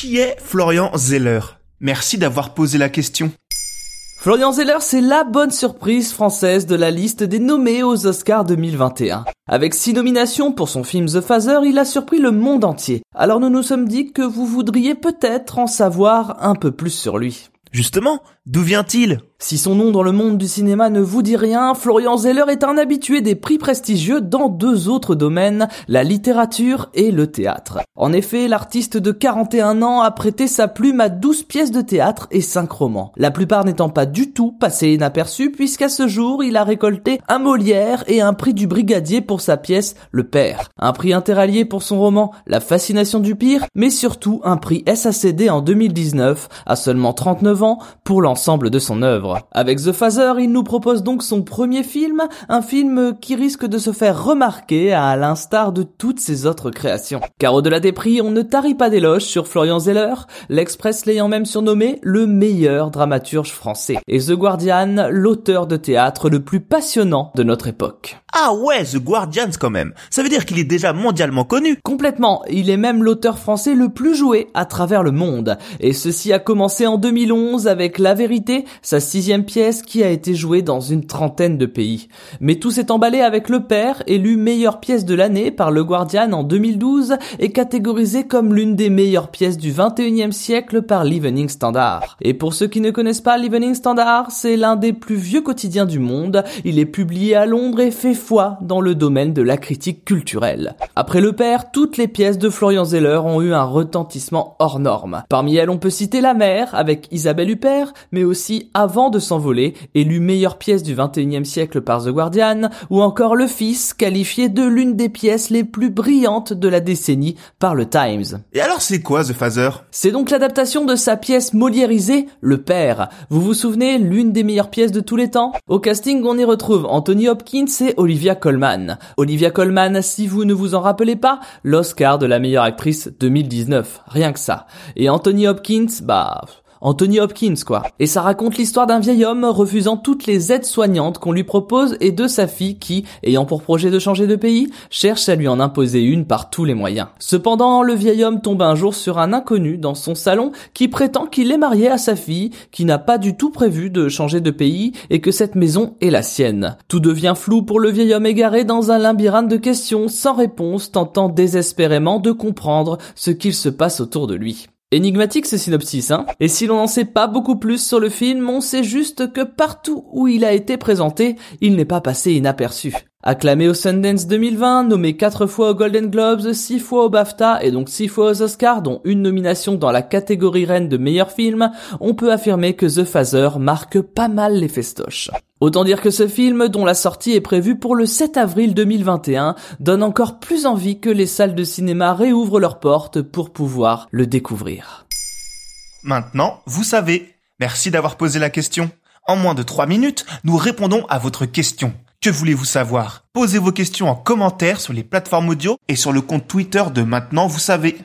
Qui est Florian Zeller? Merci d'avoir posé la question. Florian Zeller, c'est la bonne surprise française de la liste des nommés aux Oscars 2021. Avec six nominations pour son film The Father, il a surpris le monde entier. Alors nous nous sommes dit que vous voudriez peut-être en savoir un peu plus sur lui. Justement, d'où vient-il? Si son nom dans le monde du cinéma ne vous dit rien, Florian Zeller est un habitué des prix prestigieux dans deux autres domaines, la littérature et le théâtre. En effet, l'artiste de 41 ans a prêté sa plume à 12 pièces de théâtre et 5 romans. La plupart n'étant pas du tout passés inaperçus puisqu'à ce jour, il a récolté un Molière et un prix du Brigadier pour sa pièce Le Père. Un prix interallié pour son roman La fascination du pire, mais surtout un prix SACD en 2019, à seulement 39 ans, pour l'ensemble de son œuvre. Avec The Father, il nous propose donc son premier film, un film qui risque de se faire remarquer à l'instar de toutes ses autres créations. Car au-delà des prix, on ne tarit pas d'éloges sur Florian Zeller, l'Express l'ayant même surnommé le meilleur dramaturge français. Et The Guardian, l'auteur de théâtre le plus passionnant de notre époque. Ah ouais, The Guardians quand même. Ça veut dire qu'il est déjà mondialement connu. Complètement. Il est même l'auteur français le plus joué à travers le monde. Et ceci a commencé en 2011 avec La Vérité, sa sixième pièce qui a été jouée dans une trentaine de pays. Mais tout s'est emballé avec Le Père, élu meilleure pièce de l'année par Le Guardian en 2012 et catégorisé comme l'une des meilleures pièces du 21e siècle par l'Evening Standard. Et pour ceux qui ne connaissent pas l'Evening Standard, c'est l'un des plus vieux quotidiens du monde. Il est publié à Londres et fait fois dans le domaine de la critique culturelle. Après Le Père, toutes les pièces de Florian Zeller ont eu un retentissement hors norme. Parmi elles, on peut citer La Mère avec Isabelle Huppert, mais aussi Avant de s'envoler, élu meilleure pièce du 21e siècle par The Guardian, ou encore Le Fils, qualifié de l'une des pièces les plus brillantes de la décennie par le Times. Et alors c'est quoi The Father? C'est donc l'adaptation de sa pièce moliérisée, Le Père. Vous vous souvenez, l'une des meilleures pièces de tous les temps? Au casting, on y retrouve Anthony Hopkins et Olivia Colman. Olivia Colman, si vous ne vous en rappelez pas, l'Oscar de la meilleure actrice 2019. Rien que ça. Et Anthony Hopkins, bah, Anthony Hopkins quoi. Et ça raconte l'histoire d'un vieil homme refusant toutes les aides soignantes qu'on lui propose et de sa fille qui, ayant pour projet de changer de pays, cherche à lui en imposer une par tous les moyens. Cependant, le vieil homme tombe un jour sur un inconnu dans son salon qui prétend qu'il est marié à sa fille, qui n'a pas du tout prévu de changer de pays et que cette maison est la sienne. Tout devient flou pour le vieil homme égaré dans un labyrinthe de questions sans réponse tentant désespérément de comprendre ce qu'il se passe autour de lui. Énigmatique ce synopsis, hein Et si l'on n'en sait pas beaucoup plus sur le film, on sait juste que partout où il a été présenté, il n'est pas passé inaperçu. Acclamé au Sundance 2020, nommé 4 fois aux Golden Globes, 6 fois au BAFTA et donc 6 fois aux Oscars, dont une nomination dans la catégorie reine de meilleur film, on peut affirmer que The Phaser marque pas mal les festoches. Autant dire que ce film, dont la sortie est prévue pour le 7 avril 2021, donne encore plus envie que les salles de cinéma réouvrent leurs portes pour pouvoir le découvrir. Maintenant, vous savez. Merci d'avoir posé la question. En moins de 3 minutes, nous répondons à votre question. Que voulez-vous savoir? Posez vos questions en commentaire sur les plateformes audio et sur le compte Twitter de Maintenant, vous savez.